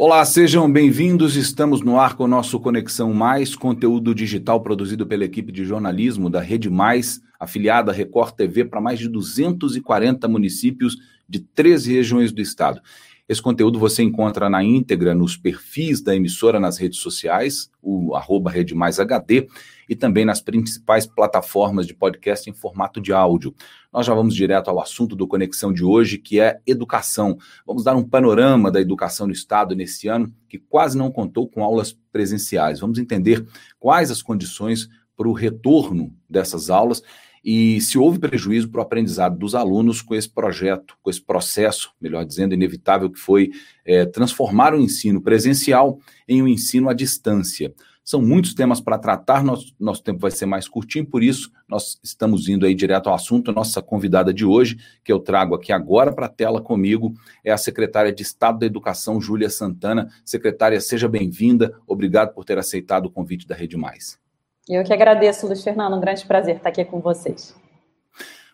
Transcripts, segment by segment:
Olá, sejam bem-vindos. Estamos no ar com o nosso Conexão Mais, conteúdo digital produzido pela equipe de jornalismo da Rede Mais, afiliada à Record TV para mais de 240 municípios de 13 regiões do estado. Esse conteúdo você encontra na íntegra nos perfis da emissora nas redes sociais, o arroba Rede Mais HD, e também nas principais plataformas de podcast em formato de áudio. Nós já vamos direto ao assunto do Conexão de hoje, que é educação. Vamos dar um panorama da educação no Estado nesse ano, que quase não contou com aulas presenciais. Vamos entender quais as condições para o retorno dessas aulas e se houve prejuízo para o aprendizado dos alunos com esse projeto, com esse processo, melhor dizendo, inevitável, que foi é, transformar o ensino presencial em um ensino à distância. São muitos temas para tratar, nosso, nosso tempo vai ser mais curtinho, por isso nós estamos indo aí direto ao assunto. Nossa convidada de hoje, que eu trago aqui agora para a tela comigo, é a secretária de Estado da Educação, Júlia Santana. Secretária, seja bem-vinda. Obrigado por ter aceitado o convite da Rede Mais. Eu que agradeço, Luiz Fernando. Um grande prazer estar aqui com vocês.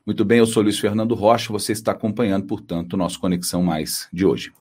Muito bem, eu sou Luiz Fernando Rocha. Você está acompanhando, portanto, o nosso Conexão Mais de hoje.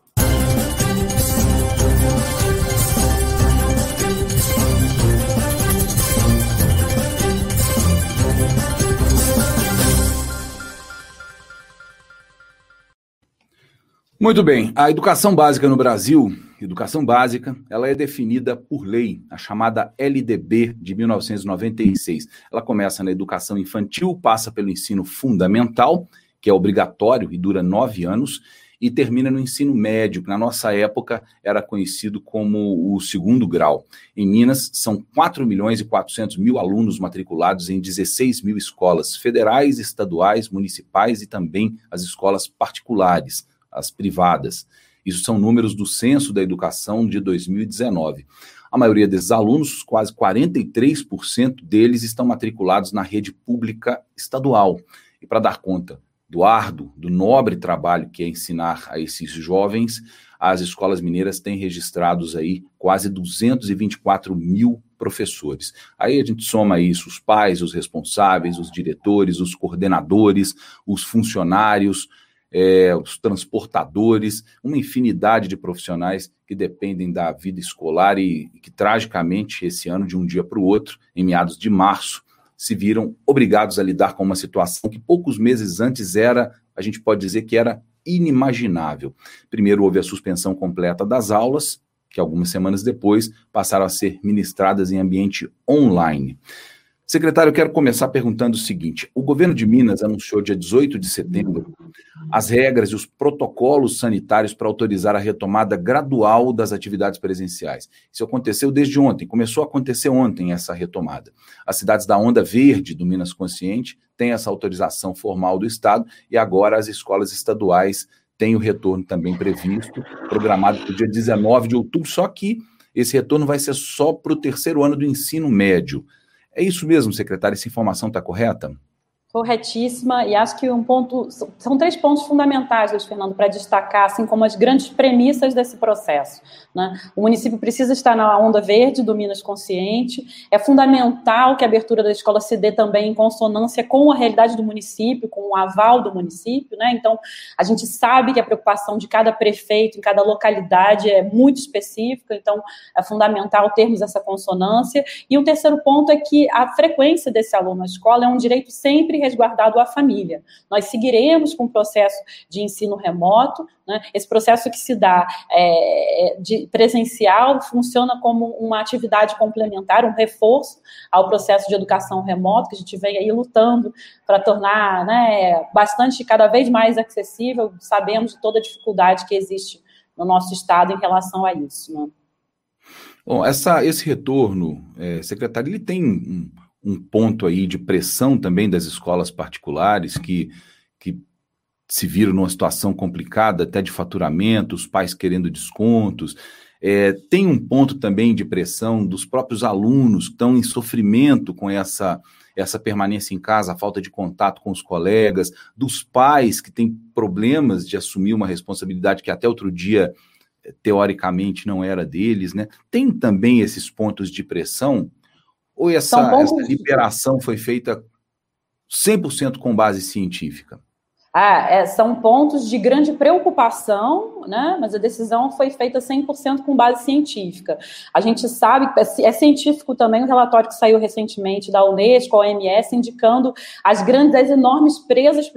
Muito bem, a educação básica no Brasil educação básica, ela é definida por lei, a chamada LDB de 1996. Ela começa na educação infantil, passa pelo ensino fundamental, que é obrigatório e dura nove anos, e termina no ensino médio, que na nossa época era conhecido como o segundo grau. Em Minas, são 4 milhões e 400 mil alunos matriculados em 16 mil escolas federais, estaduais, municipais e também as escolas particulares, as privadas. Isso são números do Censo da Educação de 2019. A maioria desses alunos, quase 43% deles, estão matriculados na rede pública estadual. E para dar conta do árduo, do nobre trabalho que é ensinar a esses jovens, as escolas mineiras têm registrados aí quase 224 mil professores. Aí a gente soma isso, os pais, os responsáveis, os diretores, os coordenadores, os funcionários, é, os transportadores, uma infinidade de profissionais que dependem da vida escolar e, e que, tragicamente, esse ano, de um dia para o outro, em meados de março, se viram obrigados a lidar com uma situação que poucos meses antes era, a gente pode dizer que era inimaginável. Primeiro houve a suspensão completa das aulas, que algumas semanas depois passaram a ser ministradas em ambiente online. Secretário, eu quero começar perguntando o seguinte: o governo de Minas anunciou dia 18 de setembro as regras e os protocolos sanitários para autorizar a retomada gradual das atividades presenciais. Isso aconteceu desde ontem, começou a acontecer ontem essa retomada. As cidades da Onda Verde do Minas Consciente têm essa autorização formal do Estado e agora as escolas estaduais têm o retorno também previsto, programado para o dia 19 de outubro, só que esse retorno vai ser só para o terceiro ano do ensino médio. É isso mesmo, secretário? Essa informação está correta? Corretíssima, e acho que um ponto, são três pontos fundamentais, Luiz Fernando, para destacar, assim como as grandes premissas desse processo. Né? O município precisa estar na onda verde do Minas Consciente, é fundamental que a abertura da escola se dê também em consonância com a realidade do município, com o aval do município, né? Então, a gente sabe que a preocupação de cada prefeito, em cada localidade, é muito específica, então é fundamental termos essa consonância. E o terceiro ponto é que a frequência desse aluno na escola é um direito sempre resguardado à família. Nós seguiremos com o processo de ensino remoto, né? esse processo que se dá é, de presencial funciona como uma atividade complementar, um reforço ao processo de educação remoto, que a gente vem aí lutando para tornar né, bastante, cada vez mais acessível, sabemos de toda a dificuldade que existe no nosso estado em relação a isso. Né? Bom, essa, esse retorno, é, secretário, ele tem um, um ponto aí de pressão também das escolas particulares que, que se viram numa situação complicada, até de faturamento, os pais querendo descontos. É, tem um ponto também de pressão dos próprios alunos que estão em sofrimento com essa, essa permanência em casa, a falta de contato com os colegas, dos pais que têm problemas de assumir uma responsabilidade que até outro dia, teoricamente, não era deles. Né? Tem também esses pontos de pressão ou essa, essa liberação foi feita 100% com base científica? Ah, é, são pontos de grande preocupação, né? mas a decisão foi feita 100% com base científica. A gente sabe, é, é científico também o relatório que saiu recentemente da Unesco, OMS, indicando as grandes, as enormes presas,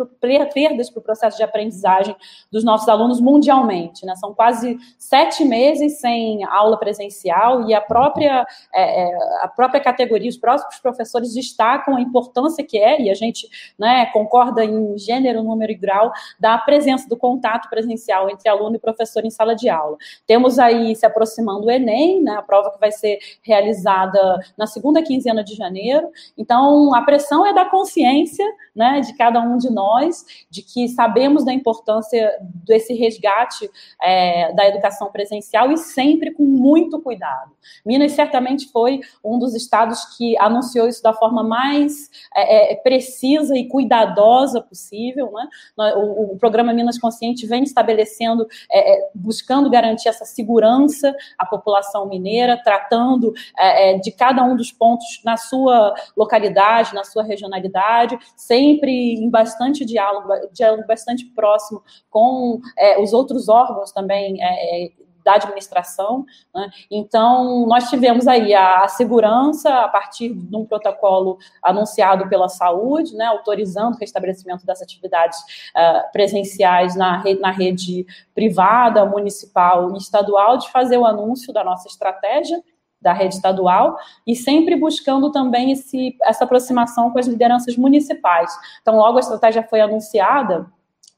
perdas para o processo de aprendizagem dos nossos alunos mundialmente. Né? São quase sete meses sem aula presencial e a própria, é, é a própria categoria, os próprios professores destacam a importância que é, e a gente né, concorda em gênero, número e grau da presença do contato presencial entre aluno e professor em sala de aula. Temos aí se aproximando o Enem, né, a prova que vai ser realizada na segunda quinzena de janeiro. Então, a pressão é da consciência né, de cada um de nós, de que sabemos da importância desse resgate é, da educação presencial e sempre com muito cuidado. Minas certamente foi um dos estados que anunciou isso da forma mais é, é precisa e cuidadosa possível, né? O, o, programa Minas Consciente vem estabelecendo, é, é, buscando garantir essa segurança à população mineira, tratando é, é, de cada um dos pontos na sua localidade, na sua regionalidade, sempre em bastante diálogo, diálogo bastante próximo com é, os outros órgãos também é, da administração. Né? Então, nós tivemos aí a, a, segurança a partir de um protocolo anunciado pela saúde, né, autorizando o restabelecimento das atividades uh, presenciais na rede, na rede privada, municipal e estadual, de fazer o anúncio da nossa estratégia da rede estadual e sempre buscando também esse, essa aproximação com as lideranças municipais. Então, logo a estratégia foi anunciada,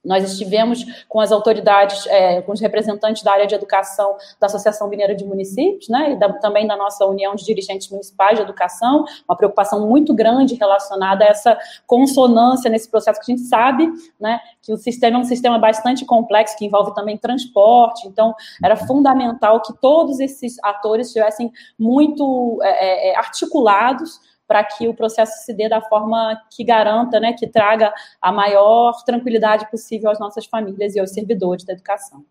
nós estivemos com as autoridades, é, com os representantes da área de educação da Associação Mineira de Municípios, né, e da, também da nossa União de Dirigentes Municipais de Educação, uma preocupação muito grande relacionada a essa consonância nesse processo que a gente sabe, né, que o sistema é um sistema bastante complexo, que envolve também transporte, então era fundamental que todos esses atores estivessem muito é, é, articulados para que o processo se dê da forma que garanta, né, que traga a maior tranquilidade possível às nossas famílias e aos servidores da educação.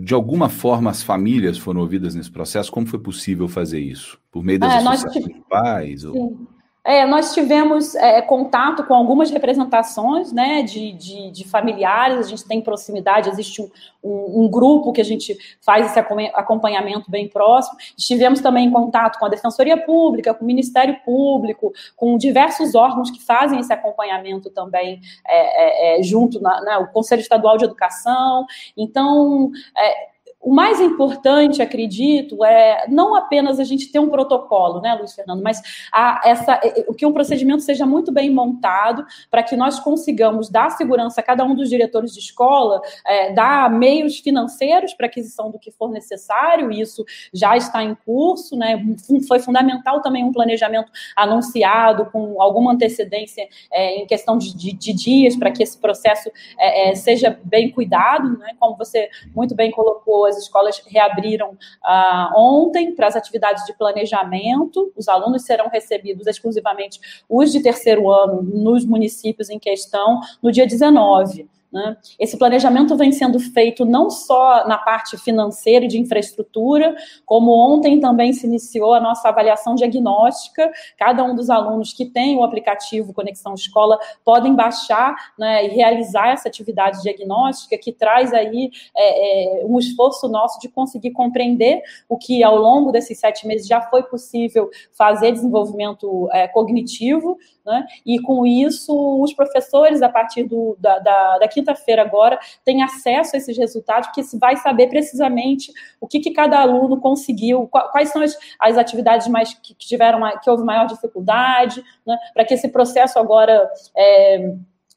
De alguma forma, as famílias foram ouvidas nesse processo? Como foi possível fazer isso? Por meio das é, associações nós... pais? Ou... Sim. É, nós tivemos é, contato com algumas representações né, de, de, de, familiares, a gente tem proximidade, existe um, um, um, grupo que a gente faz esse acompanhamento bem próximo. Estivemos também em contato com a Defensoria Pública, com o Ministério Público, com diversos órgãos que fazem esse acompanhamento também é, é, é junto, na, né, o Conselho Estadual de Educação. Então, é, o mais importante, acredito, é não apenas a gente ter um protocolo, né, Luiz Fernando, mas a, essa, o que um procedimento seja muito bem montado para que nós consigamos dar segurança a cada um dos diretores de escola, é, dar meios financeiros para aquisição do que for necessário, isso já está em curso, né? Foi fundamental também um planejamento anunciado com alguma antecedência é, em questão de, de, de dias para que esse processo é, é, seja bem cuidado, né? Como você muito bem colocou, as escolas reabriram ah, ontem para as atividades de planejamento. Os alunos serão recebidos exclusivamente os de terceiro ano nos municípios em questão no dia 19. Né? Esse planejamento vem sendo feito não só na parte financeira e de infraestrutura, como ontem também se iniciou a nossa avaliação diagnóstica. Cada um dos alunos que tem o aplicativo Conexão Escola podem baixar né, e realizar essa atividade diagnóstica, que traz aí é, é, um esforço nosso de conseguir compreender o que ao longo desses sete meses já foi possível fazer desenvolvimento é, cognitivo, né? e com isso os professores, a partir do, da, da, da quinta-feira agora, tem acesso a esses resultados, porque se vai saber precisamente o que, que cada aluno conseguiu, quais são as, as atividades mais que, que tiveram que houve maior dificuldade, né, para que esse processo agora é,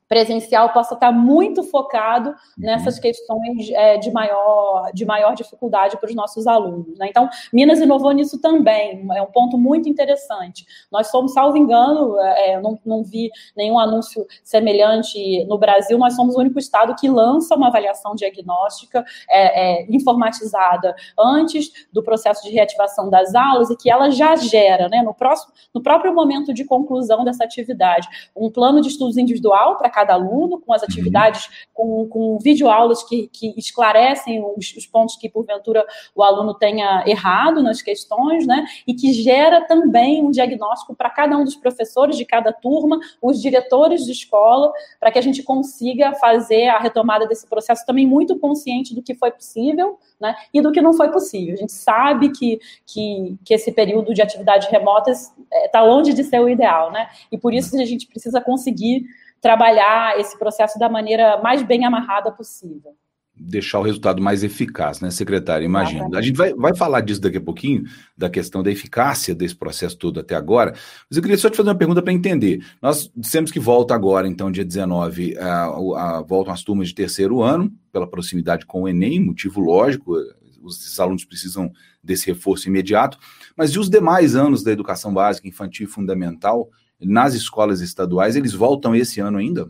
presencial possa estar muito focado uhum. nessas questões é, de, maior, de maior dificuldade para os nossos alunos. Né? Então, Minas inovou nisso também, é um ponto muito interessante. Nós somos, salvo engano, é, é não, não vi nenhum anúncio semelhante no Brasil, nós somos o único estado que lança uma avaliação diagnóstica é, é, informatizada antes do processo de reativação das aulas e que ela já gera, né, no, próximo, no próprio momento de conclusão dessa atividade, um plano de estudos individual para cada aluno, com as uhum. atividades, com, com videoaulas que, que esclarecem os, os, pontos que, porventura, o aluno tenha errado nas questões, né? E que gera também um diagnóstico para cada um dos professores de cada turma, os diretores de escola, para que a gente consiga fazer a retomada desse processo também muito consciente do que foi possível, né? E do que não foi possível. A gente sabe que, que, que esse período de atividades remotas está é, longe de ser o ideal, né? E por isso a gente precisa conseguir trabalhar esse processo da maneira mais bem amarrada possível deixar o resultado mais eficaz, né, secretária? Imagina. A gente vai, vai falar disso daqui a pouquinho, da questão da eficácia desse processo todo até agora, mas eu queria só te fazer uma pergunta para entender. Nós dissemos que volta agora, então, dia 19, a, a, voltam as turmas de terceiro ano, pela proximidade com o Enem, motivo lógico, os alunos precisam desse reforço imediato, mas e os demais anos da educação básica, infantil e fundamental, nas escolas estaduais, eles voltam esse ano ainda?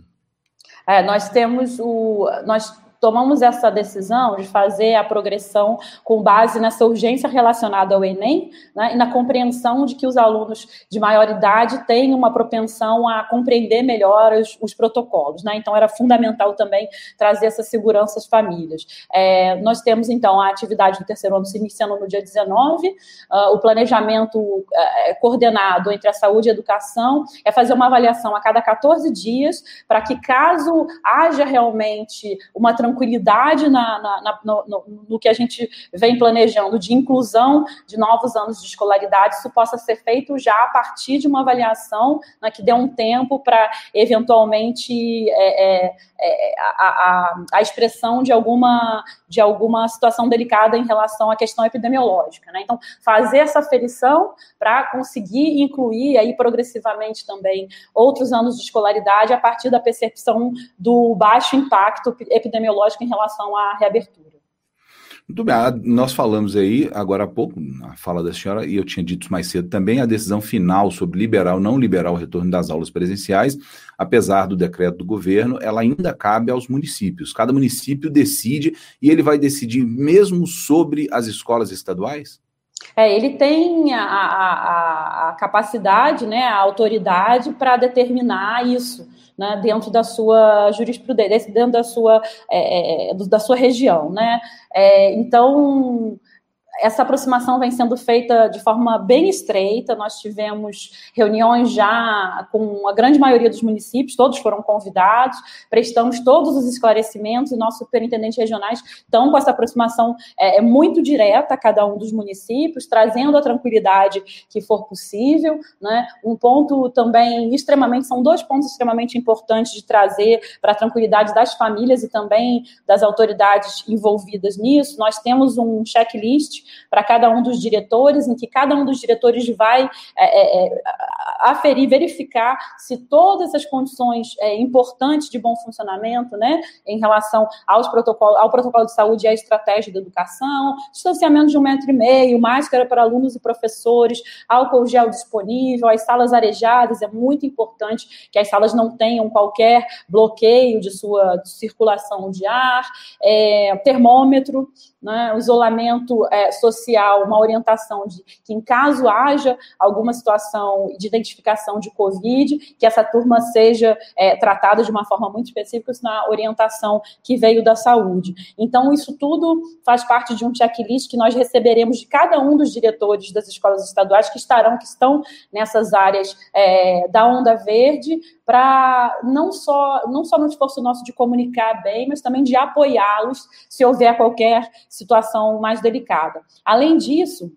É, nós temos o. Nós tomamos essa decisão de fazer a progressão com base nessa urgência relacionada ao Enem né, e na compreensão de que os alunos de maior idade têm uma propensão a compreender melhor os, os protocolos. Né? Então, era fundamental também trazer essa segurança às famílias. É, nós temos, então, a atividade do terceiro ano se iniciando no dia 19, uh, ah, o planejamento uh, coordenado entre a saúde e a educação é fazer uma avaliação a cada 14 dias para que, caso haja realmente uma transição tranquilidade na, na, na no, no, que a gente vem planejando de inclusão de novos anos de escolaridade, isso possa ser feito já a partir de uma avaliação né, que dê um tempo para, eventualmente, é, é, é, a, a, a, expressão de alguma, de alguma situação delicada em relação à questão epidemiológica. Né? Então, fazer essa aferição para conseguir incluir aí progressivamente também outros anos de escolaridade a partir da percepção do baixo impacto epidemiológico lógica em relação à reabertura. Muito bem, ah, nós falamos aí agora há pouco, na fala da senhora, e eu tinha dito mais cedo também, a decisão final sobre liberar ou não liberar o retorno das aulas presenciais, apesar do decreto do governo, ela ainda cabe aos municípios. Cada município decide e ele vai decidir mesmo sobre as escolas estaduais? É, ele tem a, a, a capacidade, né, a autoridade para determinar isso né, dentro da sua jurisprudência, dentro da sua, é, é da sua região. Né? É, então, essa aproximação vem sendo feita de forma bem estreita. Nós tivemos reuniões já com a grande maioria dos municípios, todos foram convidados, prestamos todos os esclarecimentos e nossos superintendentes regionais estão com essa aproximação é, é, muito direta a cada um dos municípios, trazendo a tranquilidade que for possível. Né? Um ponto também extremamente, são dois pontos extremamente importantes de trazer para a tranquilidade das famílias e também das autoridades envolvidas nisso. Nós temos um checklist para cada um dos diretores, em que cada um dos diretores vai é, é, é aferir, verificar se todas as condições é, importantes de bom funcionamento, né, em relação aos protocolos, ao protocolo de saúde e à estratégia da educação, distanciamento de um metro e meio, máscara para alunos e professores, álcool gel disponível, as salas arejadas, é muito importante que as salas não tenham qualquer bloqueio de sua circulação de ar, é, termômetro, né, isolamento é, social, uma orientação de que, em caso haja alguma situação de identificação de Covid, que essa turma seja é, tratada de uma forma muito específica, na orientação que veio da saúde. Então, isso tudo faz parte de um checklist que nós receberemos de cada um dos diretores das escolas estaduais que estarão, que estão nessas áreas é, da onda verde, para não só, não só no esforço nosso de comunicar bem, mas também de apoiá-los se houver qualquer situação mais delicada. Além disso,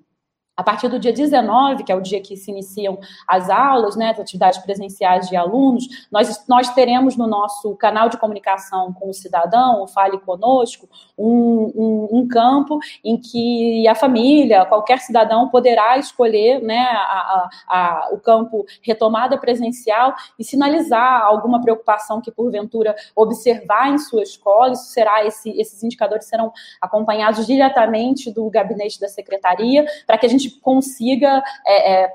a partir do dia 19, que é o dia que se iniciam as aulas, né, as atividades presenciais de alunos, nós, nós teremos no nosso canal de comunicação com o cidadão, o Fale Conosco, um, um, um campo em que a família, qualquer cidadão poderá escolher né, a, a, a, o campo retomada presencial e sinalizar alguma preocupação que, porventura, observar em sua escola. Isso será, esse, esses indicadores serão acompanhados diretamente do gabinete da secretaria, para que a gente gente consiga é, é,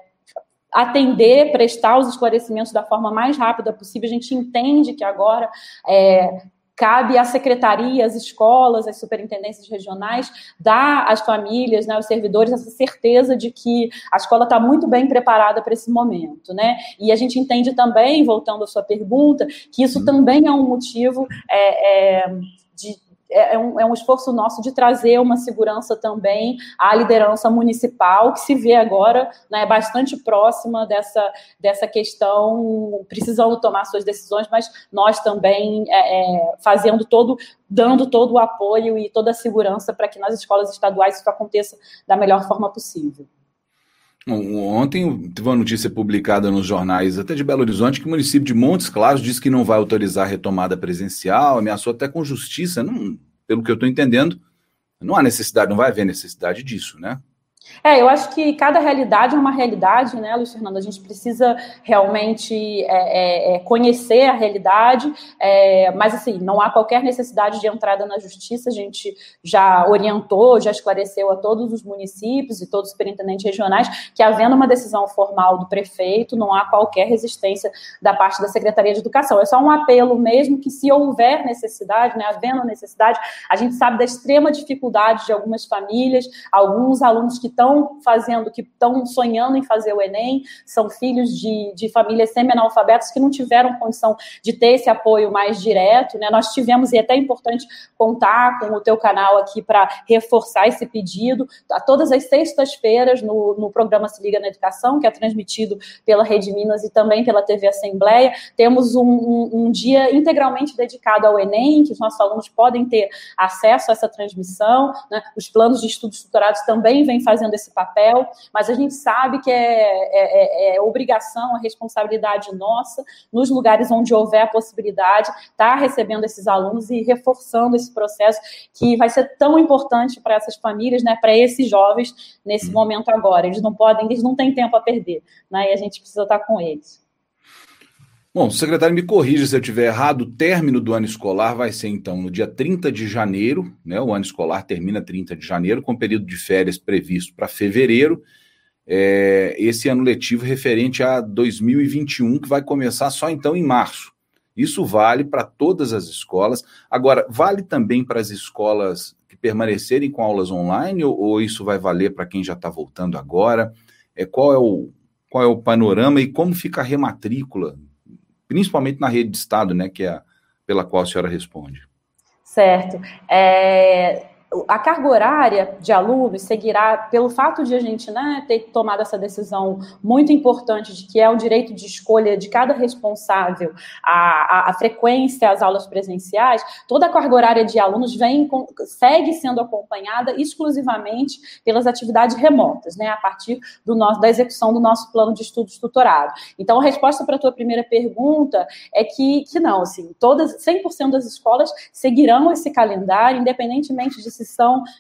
atender, prestar os esclarecimentos da forma mais rápida possível. A gente entende que agora é, cabe à secretaria, às escolas, às superintendências regionais, dar às famílias, né, aos servidores, essa certeza de que a escola está muito bem preparada para esse momento. Né? E a gente entende também, voltando à sua pergunta, que isso também é um motivo é, é, de é, é um, é um esforço nosso de trazer uma segurança também à liderança municipal, que se vê agora né, bastante próxima dessa, dessa questão, precisando tomar suas decisões, mas nós também é, é, fazendo todo, dando todo o apoio e toda a segurança para que nas escolas estaduais isso aconteça da melhor forma possível. Ontem teve uma notícia publicada nos jornais até de Belo Horizonte que o município de Montes Claros disse que não vai autorizar a retomada presencial, ameaçou até com justiça. Não, pelo que eu estou entendendo, não há necessidade, não vai haver necessidade disso, né? É, eu acho que cada realidade é uma realidade, né, Luiz Fernando? A gente precisa realmente é, é, é, conhecer a realidade, é, mas assim, não há qualquer necessidade de entrada na justiça. A gente já orientou, já esclareceu a todos os municípios e todos os superintendentes regionais que, havendo uma decisão formal do prefeito, não há qualquer resistência da parte da Secretaria de Educação. É só um apelo mesmo que, se houver necessidade, né, havendo necessidade, a gente sabe da extrema dificuldade de algumas famílias, alguns alunos que estão fazendo, que estão sonhando em fazer o Enem, são filhos de, de famílias semi-analfabetas que não tiveram condição de ter esse apoio mais direto, né? Nós tivemos, e é até importante contar com o teu canal aqui para reforçar esse pedido, a todas as sextas-feiras no, no programa Se Liga na Educação, que é transmitido pela Rede Minas e também pela TV Assembleia, temos um, um, um dia integralmente dedicado ao Enem, que os nossos alunos podem ter acesso a essa transmissão, né? os planos de estudos tutorados também vêm fazendo fazendo esse papel, mas a gente sabe que é, é, é, é obrigação, a responsabilidade nossa, nos lugares onde houver a possibilidade, estar tá recebendo esses alunos e reforçando esse processo que vai ser tão importante para essas famílias, né, para esses jovens nesse uhum. momento agora. Eles não podem, eles não têm tempo a perder, né, e a gente precisa estar com eles. Bom, secretário, me corrija se eu estiver errado. O término do ano escolar vai ser, então, no dia 30 de janeiro, né? O ano escolar termina 30 de janeiro, com período de férias previsto para fevereiro. É, esse ano letivo referente a 2021, que vai começar só então em março. Isso vale para todas as escolas. Agora, vale também para as escolas que permanecerem com aulas online, ou, ou isso vai valer para quem já está voltando agora? É, qual, é o, qual é o panorama e como fica a rematrícula principalmente na rede de Estado, né, que é a, pela qual a senhora responde. Certo. É, a carga horária de alunos seguirá, pelo fato de a gente né, ter tomado essa decisão muito importante de que é o direito de escolha de cada responsável a, a, a frequência às aulas presenciais, toda a carga horária de alunos vem, segue sendo acompanhada exclusivamente pelas atividades remotas, né, a partir do nosso, da execução do nosso plano de estudos tutorado. Então, a resposta para a tua primeira pergunta é que, que não, assim, todas, 100% das escolas seguirão esse calendário, independentemente de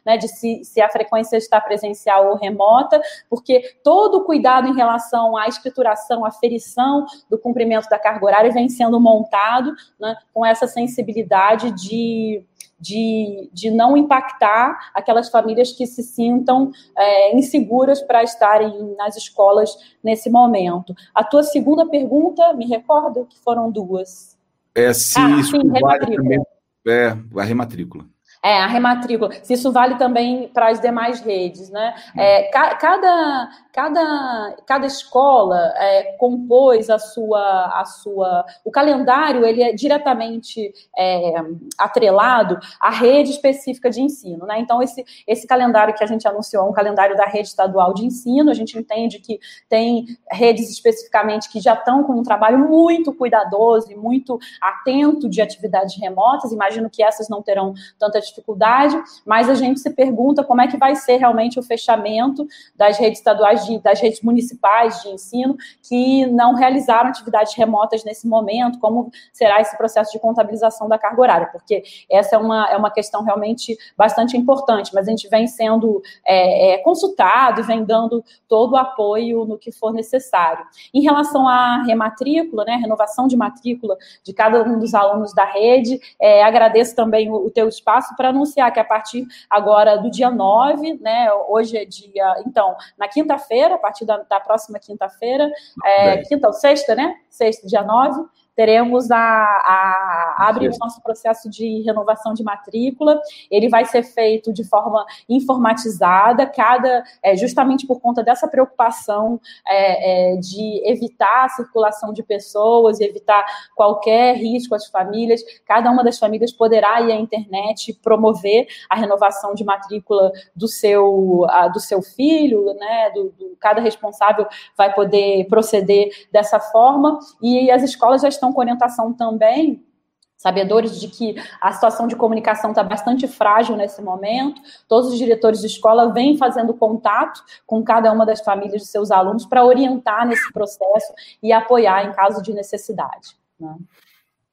né, de se, se a frequência está presencial ou remota, porque todo o cuidado em relação à escrituração, à ferição do cumprimento da carga horária vem sendo montado né, com essa sensibilidade de de, de não impactar aquelas famílias que se sintam é, inseguras para estarem nas escolas nesse momento. A tua segunda pergunta, me recordo que foram duas. É se ah, isso sim, vale também, é, a rematrícula. É, a rematrícula. Se isso vale também para as demais redes, né? É, ca cada, cada, cada escola é, compôs a sua, a sua. O calendário ele é diretamente é, atrelado à rede específica de ensino, né? Então, esse, esse calendário que a gente anunciou é um calendário da rede estadual de ensino. A gente entende que tem redes especificamente que já estão com um trabalho muito cuidadoso e muito atento de atividades remotas. Imagino que essas não terão tanta dificuldade, mas a gente se pergunta como é que vai ser realmente o fechamento das redes estaduais, de, das redes municipais de ensino que não realizaram atividades remotas nesse momento, como será esse processo de contabilização da carga horária, porque essa é uma, é uma questão realmente bastante importante, mas a gente vem sendo é, é, consultado e vem dando todo o apoio no que for necessário. Em relação à rematrícula, né, renovação de matrícula de cada um dos alunos da rede, é, agradeço também o, o teu espaço para anunciar que a partir agora do dia 9, né, hoje é dia, então, na quinta-feira, a partir da, da próxima quinta-feira, é, quinta ou sexta, né, sexta, dia 9, teremos a, a abrir o nosso processo de renovação de matrícula. Ele vai ser feito de forma informatizada, cada é, justamente por conta dessa preocupação é, é, de evitar a circulação de pessoas, evitar qualquer risco às famílias. Cada uma das famílias poderá ir à internet promover a renovação de matrícula do seu, a, do seu filho, né? Do, do, cada responsável vai poder proceder dessa forma. E as escolas já estão com orientação também sabedores de que a situação de comunicação está bastante frágil nesse momento. Todos os diretores de escola vêm fazendo contato com cada uma das famílias de seus alunos para orientar nesse processo e apoiar em caso de necessidade. Né?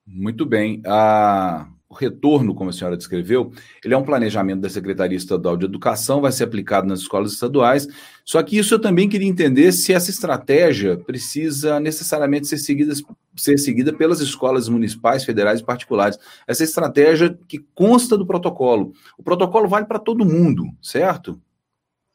Muito bem. Ah, retorno, como a senhora descreveu, ele é um planejamento da Secretaria Estadual de Educação, vai ser aplicado nas escolas estaduais. Só que isso eu também queria entender se essa estratégia precisa necessariamente ser seguida, ser seguida pelas escolas municipais, federais e particulares. Essa estratégia que consta do protocolo. O protocolo vale para todo mundo, certo?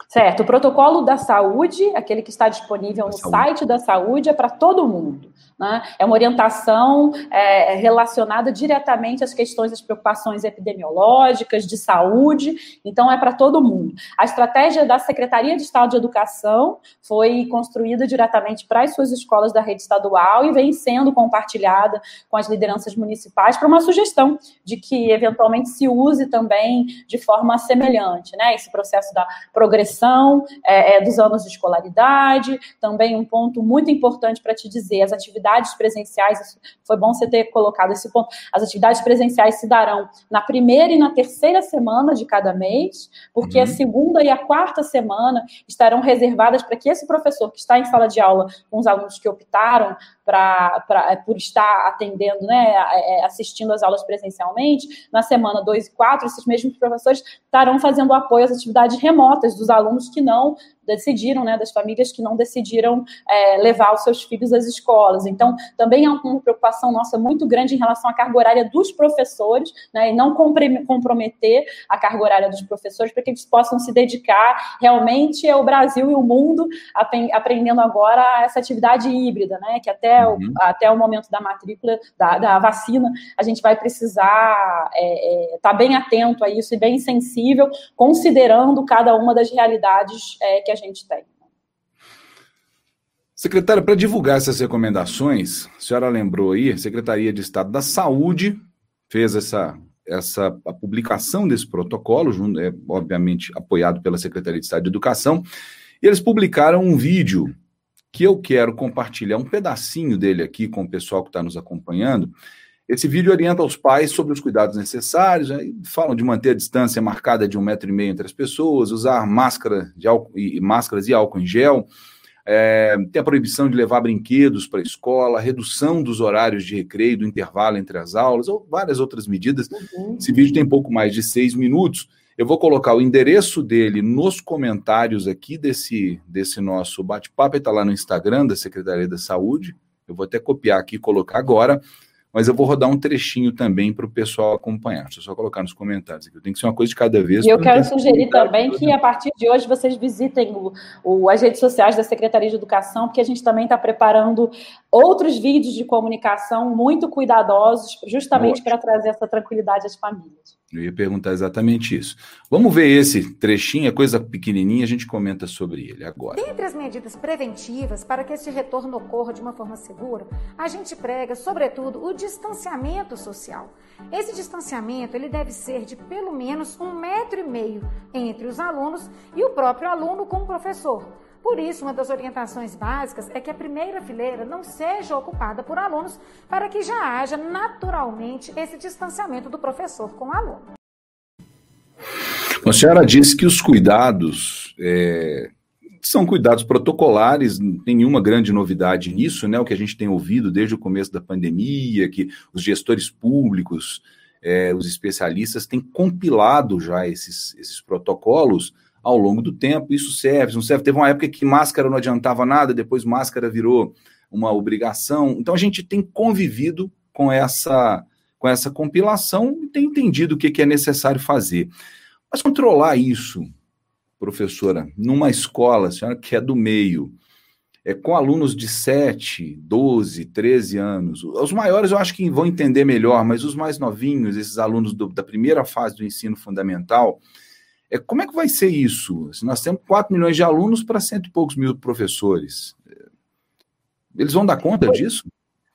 Certo. O protocolo da saúde, aquele que está disponível no saúde. site da saúde, é para todo mundo. Né? É uma orientação é, relacionada diretamente às questões das preocupações epidemiológicas, de saúde, então é para todo mundo. A estratégia da Secretaria de Estado de Educação foi construída diretamente para as suas escolas da rede estadual e vem sendo compartilhada com as lideranças municipais para uma sugestão de que eventualmente se use também de forma semelhante, né? Esse processo da progressão é, é, dos anos de escolaridade, também um ponto muito importante para te dizer, as atividades atividades presenciais, foi bom você ter colocado esse ponto. As atividades presenciais se darão na primeira e na terceira semana de cada mês, porque uhum. a segunda e a quarta semana estarão reservadas para que esse professor que está em sala de aula com os alunos que optaram pra, por estar atendendo, né, é, assistindo às aulas presencialmente, na semana 2 e 4, esses mesmos professores estarão fazendo apoio às atividades remotas dos alunos que não decidiram, né, das famílias que não decidiram é, levar os seus filhos às escolas. Então, também há uma preocupação nossa muito grande em relação à carga horária dos professores, né, e não comprometer a carga horária dos professores para que eles possam se dedicar realmente ao Brasil e o mundo aprendendo agora essa atividade híbrida, né, que até, uhum. o, até o momento da matrícula, da, da vacina, a gente vai precisar estar é, é, tá bem atento a isso e bem sensível, considerando cada uma das realidades é, que a gente tem. Secretária, para divulgar essas recomendações, a senhora lembrou aí, a Secretaria de Estado da Saúde fez essa, essa a publicação desse protocolo, junto, é, obviamente apoiado pela Secretaria de Estado de Educação, e eles publicaram um vídeo que eu quero compartilhar um pedacinho dele aqui com o pessoal que está nos acompanhando. Esse vídeo orienta os pais sobre os cuidados necessários, né? falam de manter a distância marcada de um metro e meio entre as pessoas, usar máscara de álcool, e, máscaras e álcool em gel, é, tem a proibição de levar brinquedos para a escola, redução dos horários de recreio, do intervalo entre as aulas, ou várias outras medidas. Uhum. Esse vídeo tem pouco mais de seis minutos. Eu vou colocar o endereço dele nos comentários aqui desse, desse nosso bate-papo, está lá no Instagram da Secretaria da Saúde. Eu vou até copiar aqui e colocar agora mas eu vou rodar um trechinho também para o pessoal acompanhar. Deixa eu só colocar nos comentários aqui. Tem que ser uma coisa de cada vez. E eu quero sugerir também que, a partir de hoje, vocês visitem o, o, as redes sociais da Secretaria de Educação, porque a gente também está preparando outros vídeos de comunicação muito cuidadosos, justamente para trazer essa tranquilidade às famílias. Eu ia perguntar exatamente isso. Vamos ver esse trechinho, é coisa pequenininha, a gente comenta sobre ele agora. Dentre as medidas preventivas para que esse retorno ocorra de uma forma segura, a gente prega, sobretudo, o distanciamento social. Esse distanciamento ele deve ser de pelo menos um metro e meio entre os alunos e o próprio aluno com o professor por isso, uma das orientações básicas é que a primeira fileira não seja ocupada por alunos para que já haja naturalmente esse distanciamento do professor com o aluno. A senhora disse que os cuidados é, são cuidados protocolares, nenhuma grande novidade nisso, né? O que a gente tem ouvido desde o começo da pandemia, que os gestores públicos, é, os especialistas têm compilado já esses, esses protocolos ao longo do tempo. Isso serve, não serve. Teve uma época que máscara não adiantava nada, depois máscara virou uma obrigação. Então a gente tem convivido com essa com essa compilação e tem entendido o que, que é necessário fazer. Mas controlar isso, professora, numa escola, senhora que é do meio, é, com alunos de 7, 12, 13 anos. Os maiores eu acho que vão entender melhor, mas os mais novinhos, esses alunos do, da primeira fase do ensino fundamental, é, como é que vai ser isso? Se nós temos 4 milhões de alunos para cento e poucos mil professores. Eles vão dar conta disso?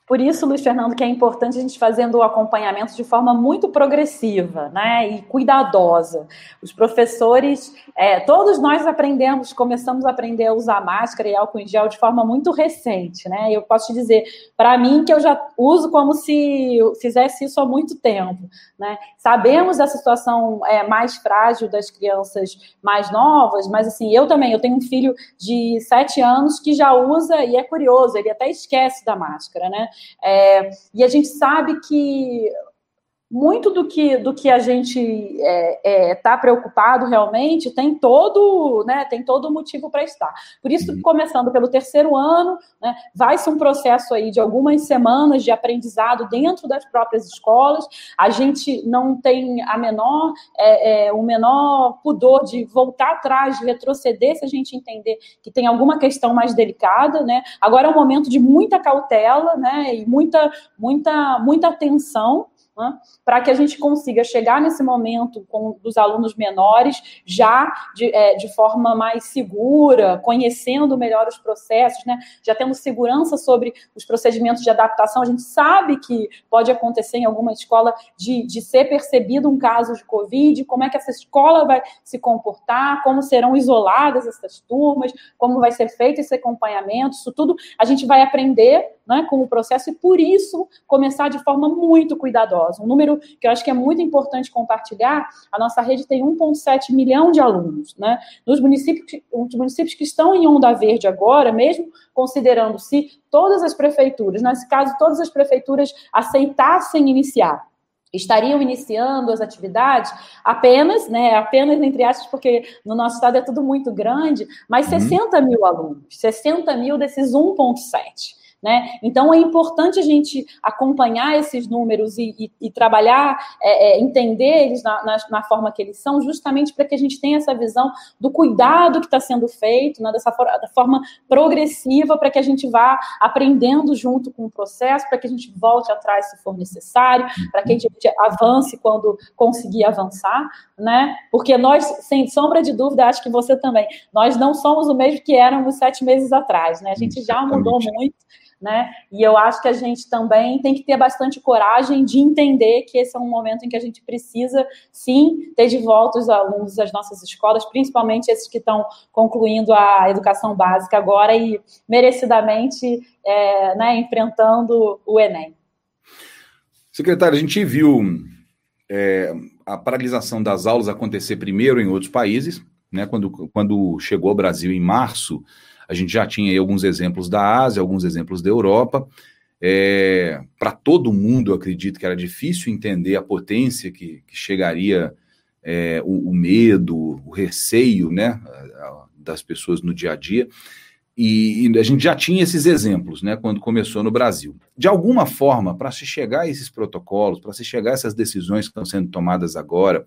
Por isso, Luiz Fernando, que é importante a gente fazendo o acompanhamento de forma muito progressiva né, e cuidadosa. Os professores, é, todos nós aprendemos, começamos a aprender a usar máscara e álcool em gel de forma muito recente. Né? Eu posso te dizer, para mim, que eu já uso como se fizesse isso há muito tempo. Né? Sabemos dessa situação é, mais frágil das crianças mais novas, mas assim, eu também, eu tenho um filho de sete anos que já usa, e é curioso, ele até esquece da máscara, né? É, e a gente sabe que muito do que, do que a gente está é, é, tá preocupado realmente tem todo né, tem todo motivo para estar. Por isso, uhum. começando pelo terceiro ano, né, vai ser um processo aí de algumas semanas de aprendizado dentro das próprias escolas. A gente não tem a menor é, é, o menor pudor de voltar atrás, de retroceder se a gente entender que tem alguma questão mais delicada. Né? Agora é um momento de muita cautela né, e muita, muita, muita atenção né, para que a gente consiga chegar nesse momento com dos alunos menores já de, é, de forma mais segura, conhecendo melhor os processos, né, já tendo segurança sobre os procedimentos de adaptação. A gente sabe que pode acontecer em alguma escola de, de ser percebido um caso de Covid, como é que essa escola vai se comportar, como serão isoladas essas turmas, como vai ser feito esse acompanhamento, isso tudo a gente vai aprender né, com o processo e, por isso, começar de forma muito cuidadosa. Um número que eu acho que é muito importante compartilhar: a nossa rede tem 1,7 milhão de alunos. Né? Nos municípios, os municípios que estão em onda verde agora, mesmo considerando se todas as prefeituras, nesse caso, todas as prefeituras aceitassem iniciar estariam iniciando as atividades apenas, né, apenas entre aspas, porque no nosso estado é tudo muito grande, mas 60 uhum. mil alunos, 60 mil desses 1,7. Né? Então é importante a gente acompanhar esses números e, e, e trabalhar, é, é, entender eles na, na, na, forma que eles são, justamente para que a gente tenha essa visão do cuidado que está sendo feito, né? dessa for da forma progressiva, para que a gente vá aprendendo junto com o processo, para que a gente volte atrás se for necessário, para que a gente avance quando conseguir avançar, né? Porque nós, sem sombra de dúvida, acho que você também, nós não somos o mesmo que éramos sete meses atrás, né? A gente já mudou muito né? E eu acho que a gente também tem que ter bastante coragem de entender que esse é um momento em que a gente precisa, sim, ter de volta os alunos das nossas escolas, principalmente esses que estão concluindo a educação básica agora e merecidamente é, né, enfrentando o Enem. Secretário, a gente viu é, a paralisação das aulas acontecer primeiro em outros países, né? Quando, quando chegou ao Brasil em março, a gente já tinha aí alguns exemplos da Ásia, alguns exemplos da Europa. É, Para todo mundo, acredito que era difícil entender a potência que, que chegaria é, o, o, medo, o receio né, das pessoas no dia a dia. E, e, a gente já tinha esses exemplos né, quando começou no Brasil. De alguma forma, para se chegar a esses protocolos, para se chegar a essas decisões que estão sendo tomadas agora,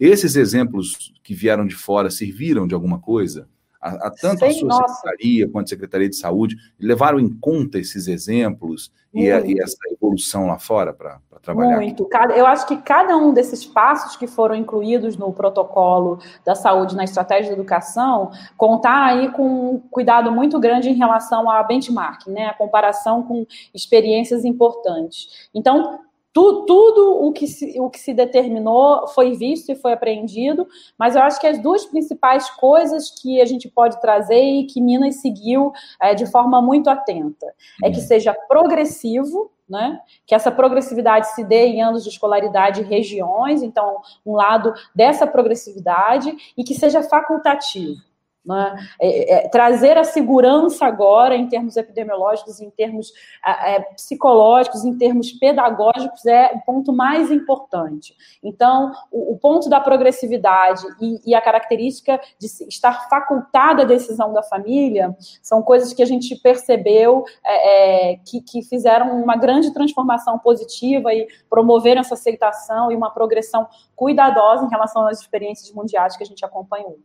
esses exemplos que vieram de fora serviram de alguma coisa? A, a tanto Sim, a sua nossa. secretaria quanto a Secretaria de Saúde levaram em conta esses exemplos e, a, e, essa evolução lá fora para trabalhar? Muito. Eu acho que cada um desses passos que foram incluídos no protocolo da saúde, na estratégia de educação, contar aí com um cuidado muito grande em relação a benchmark, né, a comparação com experiências importantes. Então, tu, tudo o que, se, o que se determinou foi visto e foi apreendido, mas eu acho que as duas principais coisas que a gente pode trazer e que Minas seguiu é, de forma muito atenta é que uhum. seja progressivo, né? Que essa progressividade se dê em anos de escolaridade e regiões, então, um lado dessa progressividade, e que seja facultativo. Né? É, é, trazer a segurança agora, em termos epidemiológicos, em termos é, psicológicos, em termos pedagógicos, é o ponto mais importante. Então, o, o ponto da progressividade e, e, a característica de estar facultada a decisão da família são coisas que a gente percebeu é, é, que, que fizeram uma grande transformação positiva e promoveram essa aceitação e uma progressão cuidadosa em relação às experiências mundiais que a gente acompanhou.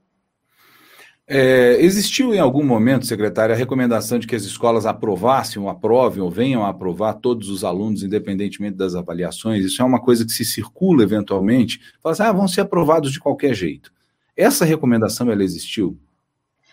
É, existiu em algum momento, secretária, a recomendação de que as escolas aprovassem ou aprovem ou venham a aprovar todos os alunos, independentemente das avaliações? Isso é uma coisa que se circula eventualmente. Fala assim, ah, vão ser aprovados de qualquer jeito. Essa recomendação, ela existiu?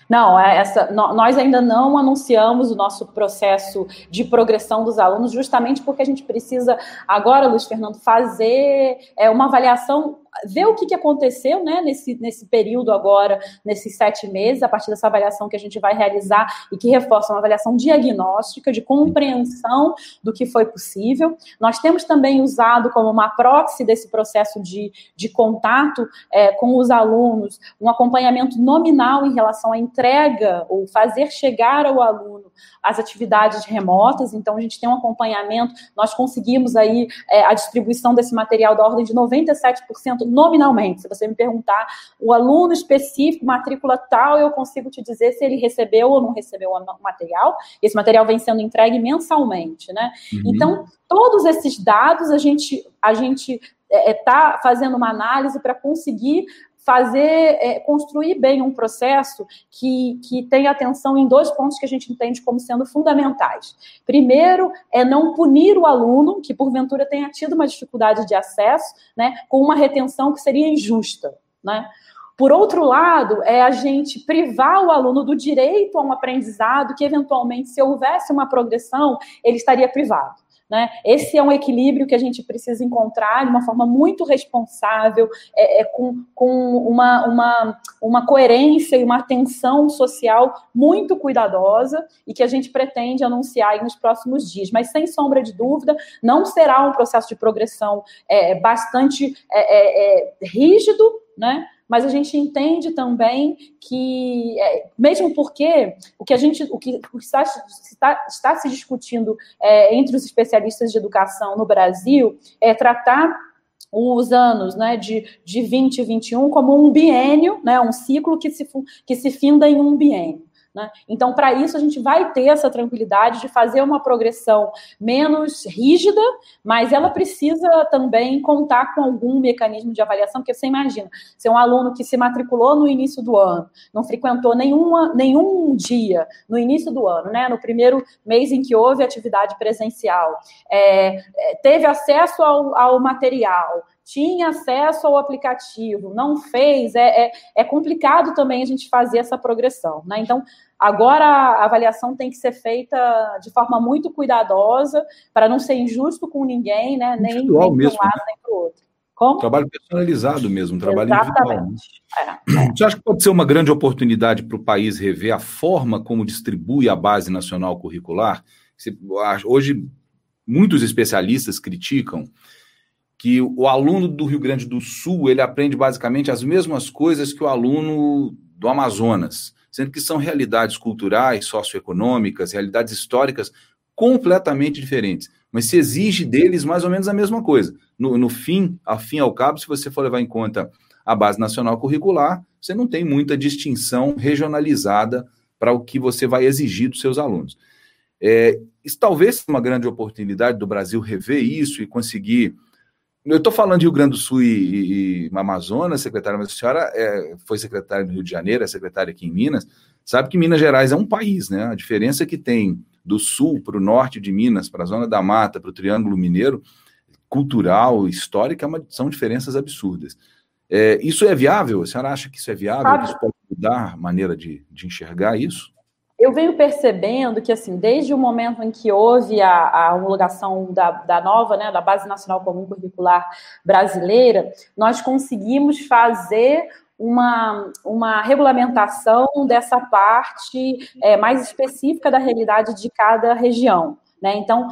Não, é essa, nós ainda não anunciamos o nosso processo de progressão dos alunos, justamente porque a gente precisa agora, Luiz Fernando, fazer é, uma avaliação ver o que, que aconteceu né, nesse, nesse período agora, nesses sete meses, a partir dessa avaliação que a gente vai realizar e que reforça uma avaliação diagnóstica, de compreensão do que foi possível. Nós temos também usado como uma proxy desse processo de, de contato é, com os alunos, um acompanhamento nominal em relação à entrega ou fazer chegar ao aluno as atividades remotas, então a gente tem um acompanhamento, nós conseguimos aí é, a distribuição desse material da ordem de 97% nominalmente. Se você me perguntar o aluno específico, matrícula tal, eu consigo te dizer se ele recebeu ou não recebeu o material. Esse material vem sendo entregue mensalmente, né? Uhum. Então, todos esses dados a gente a gente está é, tá fazendo uma análise para conseguir fazer, é, construir bem um processo que, que tenha atenção em dois pontos que a gente entende como sendo fundamentais. Primeiro, é não punir o aluno que, porventura, tenha tido uma dificuldade de acesso, né, com uma retenção que seria injusta, né? Por outro lado, é a gente privar o aluno do direito a um aprendizado que, eventualmente, se houvesse uma progressão, ele estaria privado. Né? Esse é um equilíbrio que a gente precisa encontrar de uma forma muito responsável, é, é com, com uma, uma, uma coerência e uma atenção social muito cuidadosa e que a gente pretende anunciar nos próximos dias. Mas, sem sombra de dúvida, não será um processo de progressão é, bastante é, é, é rígido, né? Mas a gente entende também que, é, mesmo porque o que a gente, o que está, está, está se discutindo é, entre os especialistas de educação no Brasil é tratar os anos né, de, de 20 e 21 como um biênio, né, um ciclo que se, que se finda em um biênio. Né? Então, para isso, a gente vai ter essa tranquilidade de fazer uma progressão menos rígida, mas ela precisa também contar com algum mecanismo de avaliação, porque você imagina, ser um aluno que se matriculou no início do ano, não frequentou nenhuma, nenhum dia no início do ano, né? no primeiro mês em que houve atividade presencial, é, é teve acesso ao, ao material, tinha acesso ao aplicativo, não fez, é, é, é, complicado também a gente fazer essa progressão. Né? Então, agora a avaliação tem que ser feita de forma muito cuidadosa, para não ser injusto com ninguém, né? nem, nem para um lado, né? nem para o outro. Como? Trabalho personalizado mesmo, trabalho Exatamente. individual. É, é. Você acha que pode ser uma grande oportunidade para o país rever a forma como distribui a base nacional curricular? Hoje, muitos especialistas criticam que o aluno do Rio Grande do Sul ele aprende basicamente as mesmas coisas que o aluno do Amazonas, sendo que são realidades culturais, socioeconômicas, realidades históricas completamente diferentes. Mas se exige deles mais ou menos a mesma coisa. No, no fim, ao fim ao cabo, se você for levar em conta a base nacional curricular, você não tem muita distinção regionalizada para o que você vai exigir dos seus alunos. É, isso talvez uma grande oportunidade do Brasil rever isso e conseguir eu estou falando de Rio Grande do Sul e, e, Amazonas, secretária, mas a senhora é, foi secretária no Rio de Janeiro, é secretária aqui em Minas, sabe que Minas Gerais é um país, né? A diferença que tem do sul para o norte de Minas, para a zona da mata, para o Triângulo Mineiro, cultural, histórica, é são diferenças absurdas. É, isso é viável? A senhora acha que isso é viável? Que isso pode mudar a maneira de, de enxergar isso? Eu venho percebendo que, assim, desde o momento em que houve a, a homologação da, da, nova, né, da Base Nacional Comum Curricular Brasileira, nós conseguimos fazer uma, uma regulamentação dessa parte é, mais específica da realidade de cada região. Né? Então,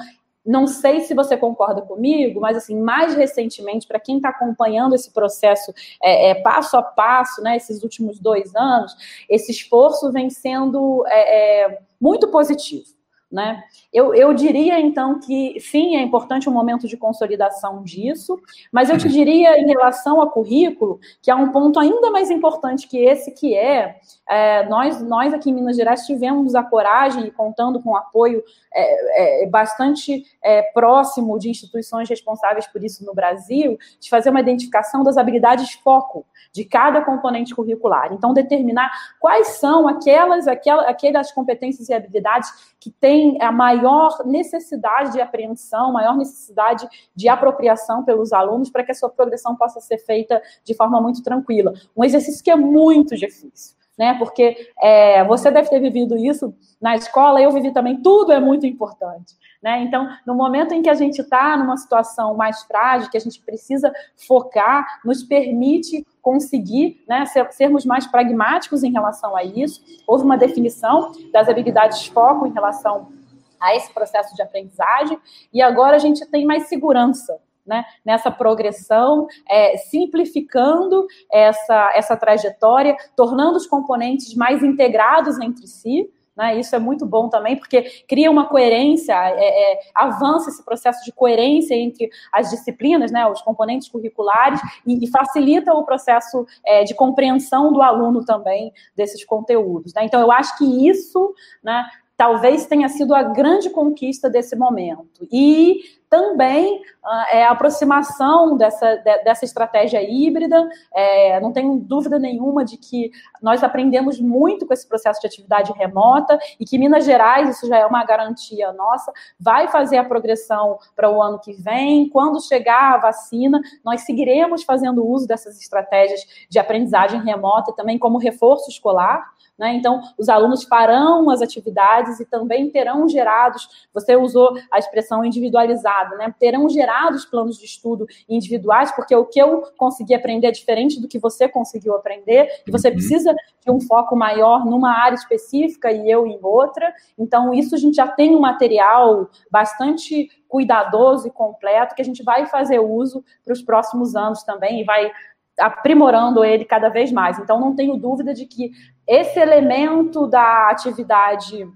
não sei se você concorda comigo, mas assim, mais recentemente, para quem está acompanhando esse processo é, é, passo a passo, né, esses últimos dois anos, esse esforço vem sendo é, é muito positivo. Né? Eu, eu diria, então, que sim, é importante um momento de consolidação disso, mas eu te diria, em relação ao currículo, que há um ponto ainda mais importante que esse, que é, é nós, nós aqui em Minas Gerais tivemos a coragem, e contando com apoio é, é, bastante é, próximo de instituições responsáveis por isso no Brasil, de fazer uma identificação das habilidades foco de cada componente curricular. Então, determinar quais são aquelas, aquelas, aquelas competências e habilidades que têm a maior necessidade de apreensão, maior necessidade de apropriação pelos alunos, para que a sua progressão possa ser feita de forma muito tranquila. Um exercício que é muito difícil. Né? Porque é, você deve ter vivido isso na escola, eu vivi também, tudo é muito importante. Né? Então, no momento em que a gente está numa situação mais frágil, que a gente precisa focar, nos permite conseguir né, ser, sermos mais pragmáticos em relação a isso. Houve uma definição das habilidades de foco em relação a esse processo de aprendizagem, e agora a gente tem mais segurança né, nessa progressão, é, simplificando essa, essa trajetória, tornando os componentes mais integrados entre si, né? Isso é muito bom também, porque cria uma coerência, é, é, avança esse processo de coerência entre as disciplinas, né, os componentes curriculares, e, e facilita o processo é, de compreensão do aluno também desses conteúdos. Né? Então, eu acho que isso né, talvez tenha sido a grande conquista desse momento. E também uh, é a aproximação dessa, de, dessa estratégia híbrida. É, não tenho dúvida nenhuma de que nós aprendemos muito com esse processo de atividade remota e que Minas Gerais, isso já é uma garantia nossa, vai fazer a progressão para o ano que vem. Quando chegar a vacina, nós seguiremos fazendo uso dessas estratégias de aprendizagem remota também como reforço escolar. Né? Então, os alunos farão as atividades e também terão gerados, você usou a expressão individualizada, né? terão gerados planos de estudo individuais, porque o que eu consegui aprender é diferente do que você conseguiu aprender, e você uhum. precisa de um foco maior numa área específica e eu em outra. Então, isso a gente já tem um material bastante cuidadoso e completo que a gente vai fazer uso para os próximos anos também e vai aprimorando ele cada vez mais. Então, não tenho dúvida de que esse elemento da atividade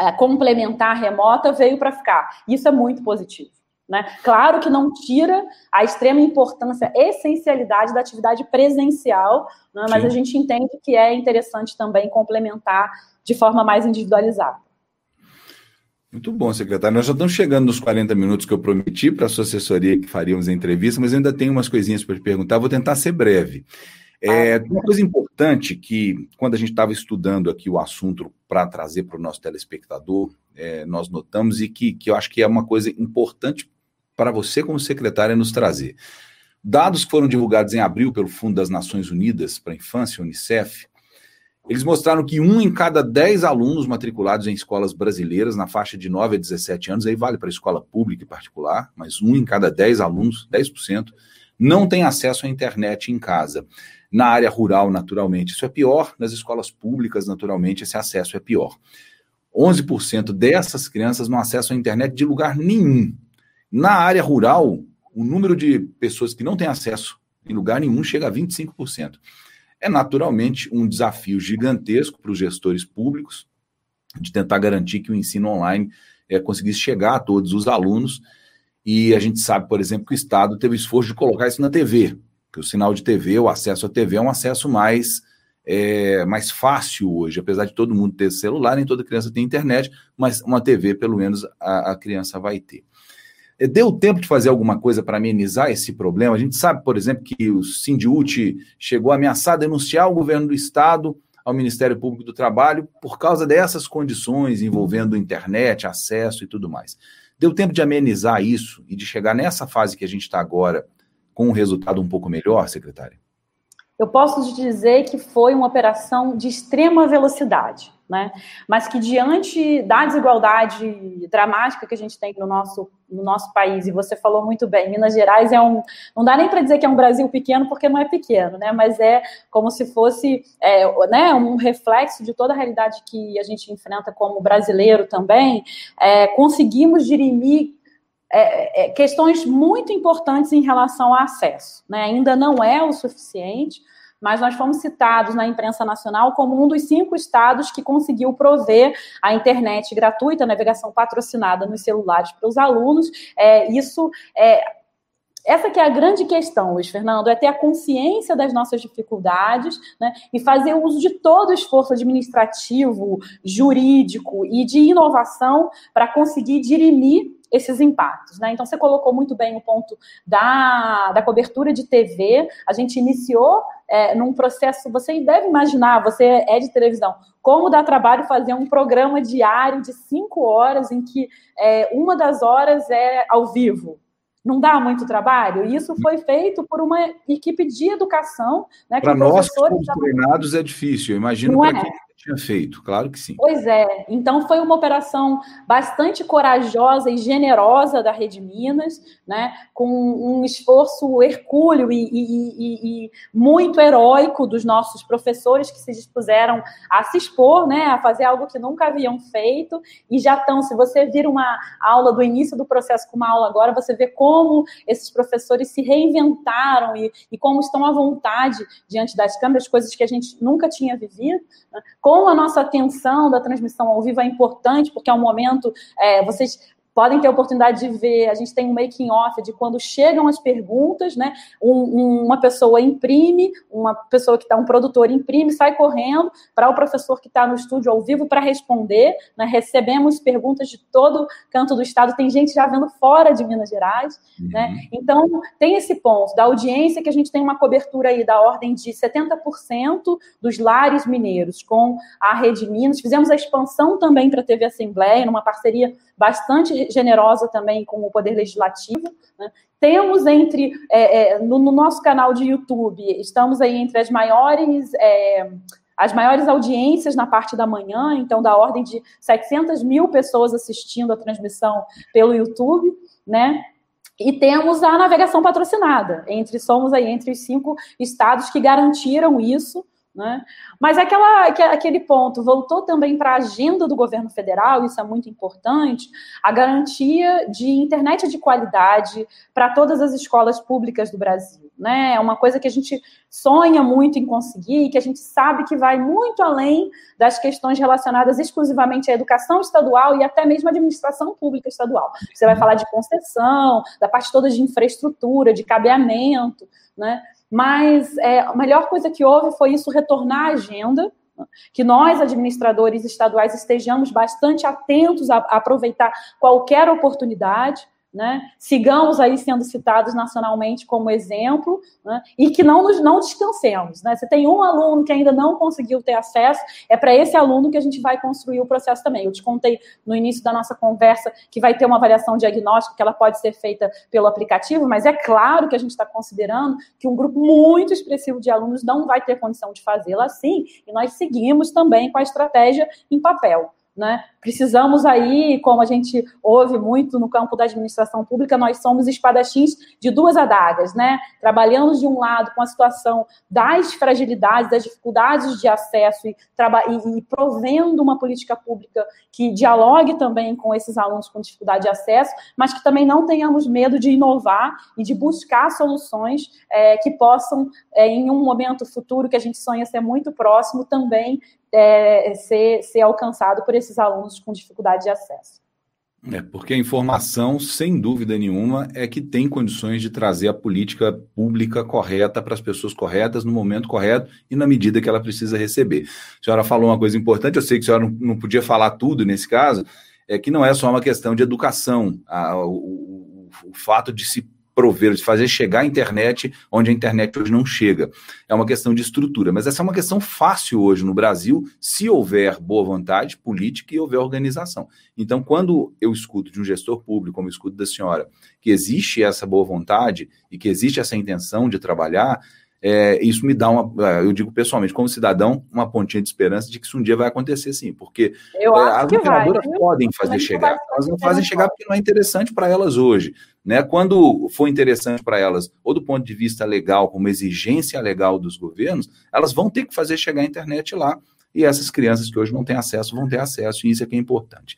é, complementar remota veio para ficar. Isso é muito positivo. Né? Claro que não tira a extrema importância, a essencialidade da atividade presencial, né? mas a gente entende que é interessante também complementar de forma mais individualizada. Muito bom, secretário. Nós já estamos chegando nos 40 minutos que eu prometi para a sua assessoria que faríamos a entrevista, mas ainda tenho umas coisinhas para te perguntar. Vou tentar ser breve. É, uma coisa importante que, quando a gente estava estudando aqui o assunto para trazer para o nosso telespectador, é, nós notamos e que, que eu acho que é uma coisa importante para você, como secretária, nos trazer. Dados que foram divulgados em abril pelo Fundo das Nações Unidas para a Infância, Unicef, eles mostraram que um em cada dez alunos matriculados em escolas brasileiras, na faixa de 9 a 17 anos, aí vale para escola pública e particular, mas um em cada dez alunos, 10%, não tem acesso à internet em casa. Na área rural, naturalmente, isso é pior, nas escolas públicas, naturalmente, esse acesso é pior. 11% dessas crianças não acessam a internet de lugar nenhum. Na área rural, o número de pessoas que não têm acesso em lugar nenhum chega a 25% é naturalmente um desafio gigantesco para os gestores públicos de tentar garantir que o ensino online é, conseguisse chegar a todos os alunos. E a gente sabe, por exemplo, que o Estado teve esforço de colocar isso na TV, que o sinal de TV, o acesso à TV é um acesso mais, é, mais fácil hoje, apesar de todo mundo ter celular, nem toda criança tem internet, mas uma TV, pelo menos, a, a criança vai ter. É, deu tempo de fazer alguma coisa para amenizar esse problema? A gente sabe, por exemplo, que o Sindiúti chegou a ameaçar denunciar o governo do Estado ao Ministério Público do Trabalho por causa dessas condições envolvendo internet, acesso e tudo mais. Deu tempo de amenizar isso e de chegar nessa fase que a gente está agora com um resultado um pouco melhor, secretária? Eu posso te dizer que foi uma operação de extrema velocidade né? Mas que diante da desigualdade dramática que a gente tem no nosso, no nosso país, e você falou muito bem, Minas Gerais é um, não dá nem para dizer que é um Brasil pequeno, porque não é pequeno, né? Mas é como se fosse é, né, um reflexo de toda a realidade que a gente enfrenta como brasileiro também. É, conseguimos dirimir é, é questões muito importantes em relação ao acesso, né? Ainda não é o suficiente mas nós fomos citados na imprensa nacional como um dos cinco estados que conseguiu prover a internet gratuita, navegação patrocinada nos celulares para os alunos. É, isso é, essa que é a grande questão, Luiz Fernando, é ter a consciência das nossas dificuldades né, e fazer uso de todo o esforço administrativo, jurídico e de inovação para conseguir dirimir esses impactos. Né? Então, você colocou muito bem o ponto da, da cobertura de TV. A gente iniciou é, num processo, você deve imaginar, você é de televisão, como dá trabalho fazer um programa diário de cinco horas, em que é, uma das horas é ao vivo. Não dá muito trabalho? E isso foi feito por uma equipe de educação. Né, Para nós que somos treinados é difícil, eu imagino para é. quem tinha feito, claro que sim. Pois é, então foi uma operação bastante corajosa e generosa da Rede Minas, né, com um esforço hercúleo e, e, e, e muito heróico dos nossos professores que se dispuseram a se expor, né, a fazer algo que nunca haviam feito, e já estão, se você vir uma aula do início do processo com uma aula agora, você vê como esses professores se reinventaram e, e como estão à vontade diante das câmeras, coisas que a gente nunca tinha vivido, né, com a nossa atenção da transmissão ao vivo é importante, porque é um momento, é, vocês podem ter a oportunidade de ver, a gente tem um making off de quando chegam as perguntas, né? Um, uma pessoa imprime, uma pessoa que está, um produtor imprime, sai correndo para o professor que está no estúdio ao vivo para responder. Né? Recebemos perguntas de todo canto do estado, tem gente já vendo fora de Minas Gerais, uhum. né? Então tem esse ponto da audiência que a gente tem uma cobertura aí da ordem de 70% dos lares mineiros com a Rede Minas. Fizemos a expansão também para a TV Assembleia, numa parceria bastante generosa também com o Poder Legislativo. Né? Temos entre, é, é, no, no, nosso canal de YouTube, estamos aí entre as maiores. É, as maiores audiências na parte da manhã, então da ordem de 700 mil pessoas assistindo a transmissão pelo YouTube, né? E temos a navegação patrocinada. Entre somos aí entre os cinco estados que garantiram isso, né? Mas aquela, aquele ponto voltou também para a agenda do governo federal, isso é muito importante, a garantia de internet de qualidade para todas as escolas públicas do Brasil. Né? É uma coisa que a gente sonha muito em conseguir, que a gente sabe que vai muito além das questões relacionadas exclusivamente à educação estadual e até mesmo à administração pública estadual. Você vai falar de concessão, da parte toda de infraestrutura, de cabeamento, né? Mas é, a melhor coisa que houve foi isso retornar à agenda, que nós, administradores estaduais, estejamos bastante atentos a, a aproveitar qualquer oportunidade, né? Sigamos aí sendo citados nacionalmente como exemplo, né? e que não nos não descansemos. Né? Tem um aluno que ainda não conseguiu ter acesso, é para esse aluno que a gente vai construir o processo também. Eu te contei no início da nossa conversa que vai ter uma avaliação diagnóstica que ela pode ser feita pelo aplicativo, mas é claro que a gente está considerando que um grupo muito expressivo de alunos não vai ter condição de fazê-la assim, e nós seguimos também com a estratégia em papel. Né? Precisamos aí, como a gente ouve muito no campo da administração pública, nós somos espadachins de duas adagas, né? Trabalhando de um lado com a situação das fragilidades, das dificuldades de acesso e, e, e provendo uma política pública que dialogue também com esses alunos com dificuldade de acesso, mas que também não tenhamos medo de inovar e de buscar soluções é, que possam, é, em um momento futuro que a gente sonha ser muito próximo, também é, ser, ser alcançado por esses alunos com dificuldade de acesso. É, porque a informação, sem dúvida nenhuma, é que tem condições de trazer a política pública correta para as pessoas corretas, no momento correto e na medida que ela precisa receber. A senhora falou uma coisa importante, eu sei que a senhora não, não podia falar tudo nesse caso, é que não é só uma questão de educação. A, o, o, o fato de se prover, de fazer chegar a internet onde a internet hoje não chega. É uma questão de estrutura, mas essa é uma questão fácil hoje no Brasil, se houver boa vontade política e houver organização. Então, quando eu escuto de um gestor público, como eu escuto da senhora, que existe essa boa vontade e que existe essa intenção de trabalhar, é, isso me dá uma, é, eu digo pessoalmente, como cidadão, uma pontinha de esperança de que isso um dia vai acontecer sim, porque é, as operadoras podem fazer chegar, elas não fazem chegar porque não é interessante para elas hoje. Né? Quando for interessante para elas, ou do ponto de vista legal, como exigência legal dos governos, elas vão ter que fazer chegar a internet lá. E essas crianças que hoje não têm acesso vão ter acesso, e isso é que é importante.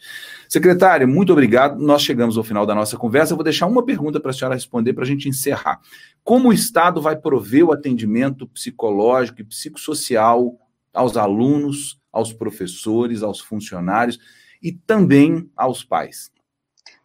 Secretário, muito obrigado. Nós chegamos ao final da nossa conversa. Eu vou deixar uma pergunta para a senhora responder para a gente encerrar. Como o Estado vai prover o atendimento psicológico e psicossocial aos alunos, aos professores, aos funcionários e também aos pais?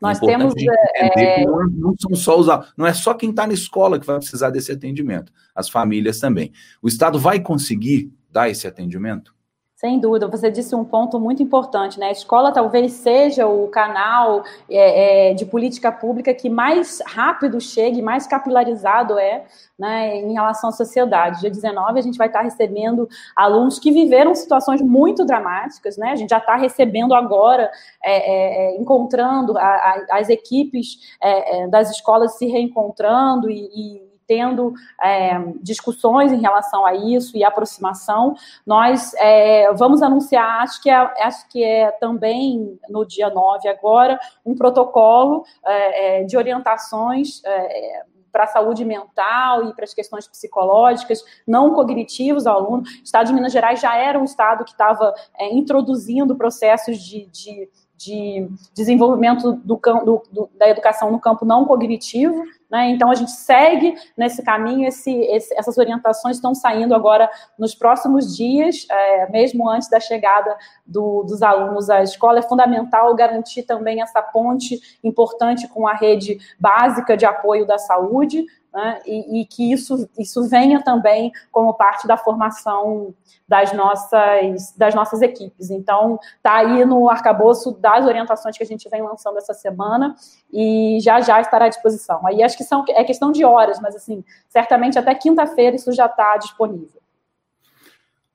Nós é temos. É... Não, não, são só os, não é só quem está na escola que vai precisar desse atendimento, as famílias também. O Estado vai conseguir dar esse atendimento? Sem dúvida, você disse um ponto muito importante, né? A escola talvez seja o canal é, é, de política pública que mais rápido chegue, mais capilarizado é né, em relação à sociedade. Dia 19 a gente vai estar recebendo alunos que viveram situações muito dramáticas, né? A gente já está recebendo agora, é, é, é encontrando a, a, as equipes é, das escolas se reencontrando e, e tendo é, discussões em relação a isso e aproximação. Nós é, vamos anunciar, acho que, é, acho que é também no dia 9 agora, um protocolo é, é, de orientações é, para a saúde mental e para as questões psicológicas, não cognitivos ao aluno. O Estado de Minas Gerais já era um Estado que estava é, introduzindo processos de, de, de desenvolvimento do, do, da educação no campo não cognitivo, né? Então, a gente segue nesse caminho, esse, esse, essas orientações estão saindo agora nos próximos dias, é, mesmo antes da chegada do, dos alunos à escola. É fundamental garantir também essa ponte importante com a rede básica de apoio da saúde, né, e, e, que isso, isso venha também como parte da formação das nossas, das nossas equipes. Então, está aí no arcabouço das orientações que a gente vem lançando essa semana e já já estará à disposição. Aí acho que são, é questão de horas, mas assim, certamente até quinta-feira isso já está disponível.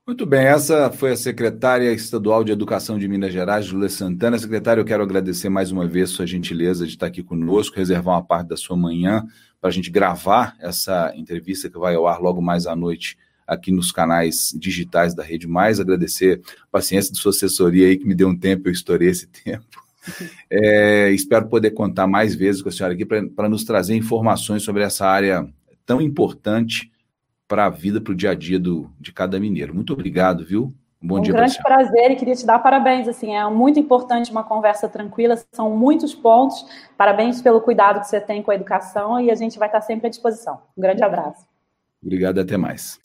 Muito bem, essa foi a secretária estadual de Educação de Minas Gerais, Júlia Santana. Secretária, eu quero agradecer mais uma vez sua gentileza de estar aqui conosco, reservar uma parte da sua manhã para a gente gravar essa entrevista que vai ao ar logo mais à noite aqui nos canais digitais da Rede Mais. Agradecer a paciência de sua assessoria aí, que me deu um tempo, eu estourei esse tempo. É, espero poder contar mais vezes com a senhora aqui para nos trazer informações sobre essa área tão importante para a vida, para o dia a dia do, de cada mineiro. Muito obrigado, viu? Um bom um dia para você. Um grande prazer e queria te dar parabéns. Assim, é muito importante uma conversa tranquila, são muitos pontos. Parabéns pelo cuidado que você tem com a educação e a gente vai estar sempre à disposição. Um grande abraço. Obrigado até mais.